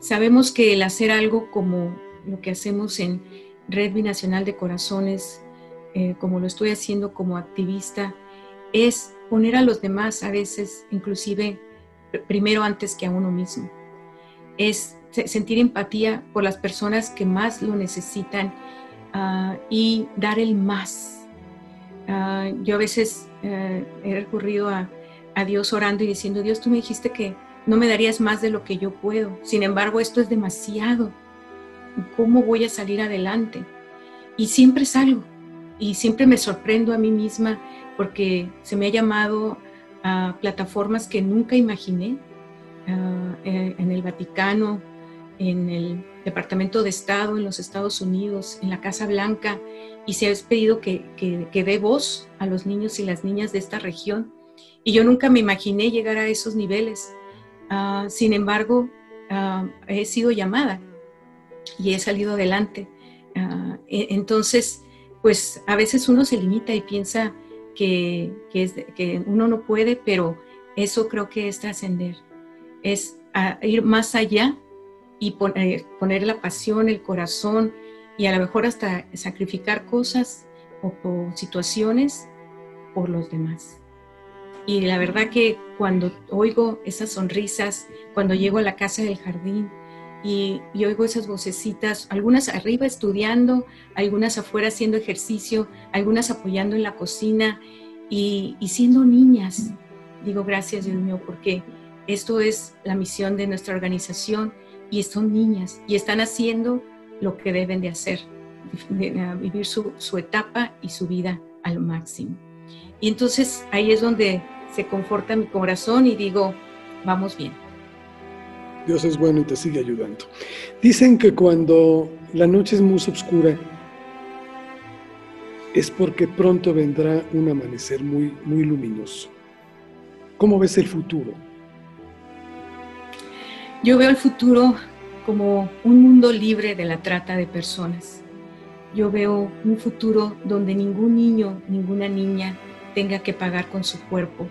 sabemos que el hacer algo como lo que hacemos en Red Binacional de Corazones, eh, como lo estoy haciendo como activista, es poner a los demás a veces inclusive primero antes que a uno mismo. Es sentir empatía por las personas que más lo necesitan ah, y dar el más. Ah, yo a veces eh, he recurrido a, a Dios orando y diciendo, Dios, tú me dijiste que no me darías más de lo que yo puedo. Sin embargo, esto es demasiado. ¿Cómo voy a salir adelante? Y siempre salgo y siempre me sorprendo a mí misma porque se me ha llamado a plataformas que nunca imaginé, eh, en el Vaticano, en el Departamento de Estado, en los Estados Unidos, en la Casa Blanca, y se ha pedido que, que, dé voz a los niños y las niñas de esta región. Y yo nunca me imaginé llegar a esos niveles. Ah, sin embargo, ah, he sido llamada y he salido adelante. Ah, e, entonces, pues a veces uno se limita y piensa, que, que, uno no puede, pero eso creo que es trascender, es ir más allá y poner, poner, la pasión, el corazón y a lo mejor hasta sacrificar cosas o situaciones por los demás. Y la verdad que cuando oigo esas sonrisas, cuando llego a la casa del jardín, y, oigo esas vocecitas, algunas arriba estudiando, algunas afuera haciendo ejercicio, algunas apoyando en la cocina y, siendo niñas. Digo, gracias Dios mío, porque esto es la misión de nuestra organización y son niñas y están haciendo lo que deben de hacer, vivir su, su etapa y su vida al máximo. Y entonces ahí es donde se conforta mi corazón y digo, vamos bien. Dios es bueno y te sigue ayudando. Dicen que cuando la noche es muy oscura, es porque pronto vendrá un amanecer muy, muy luminoso. ¿Cómo ves el futuro? Yo veo el futuro como un mundo libre de la trata de personas. Yo veo un futuro donde ningún niño, ninguna niña tenga que pagar con su cuerpo,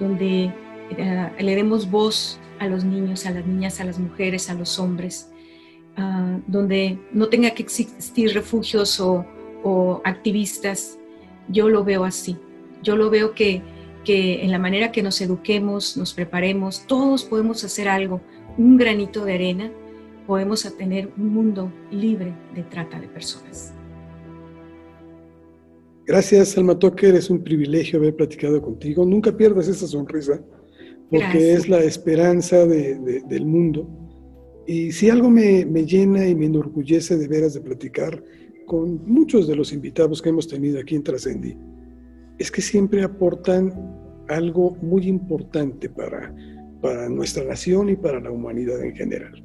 donde eh, le demos voz a los niños, a las niñas, a las mujeres, a los hombres, ah, donde no tenga que existir refugios o, activistas. Yo lo veo así. Yo lo veo que, que en la manera que nos eduquemos, nos preparemos, todos podemos hacer algo, un granito de arena, podemos tener un mundo libre de trata de personas. Gracias, Alma Toker, es un privilegio haber platicado contigo. Nunca pierdas esa sonrisa, porque es la esperanza del mundo. Y si algo me, llena y me enorgullece de veras de platicar con muchos de los invitados que hemos tenido aquí en Trascendi, es que siempre aportan algo muy importante para, para nuestra nación y para la humanidad en general.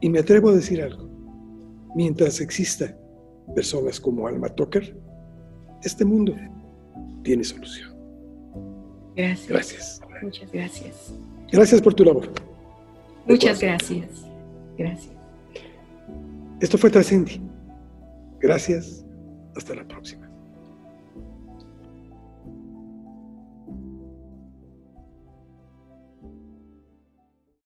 Y me atrevo a decir algo, mientras exista personas como Alma Toker, este mundo tiene solución. Gracias. Gracias. Muchas gracias. Gracias por tu labor. Muchas gracias. Gracias. Esto fue Trascendi. Gracias. Hasta la próxima.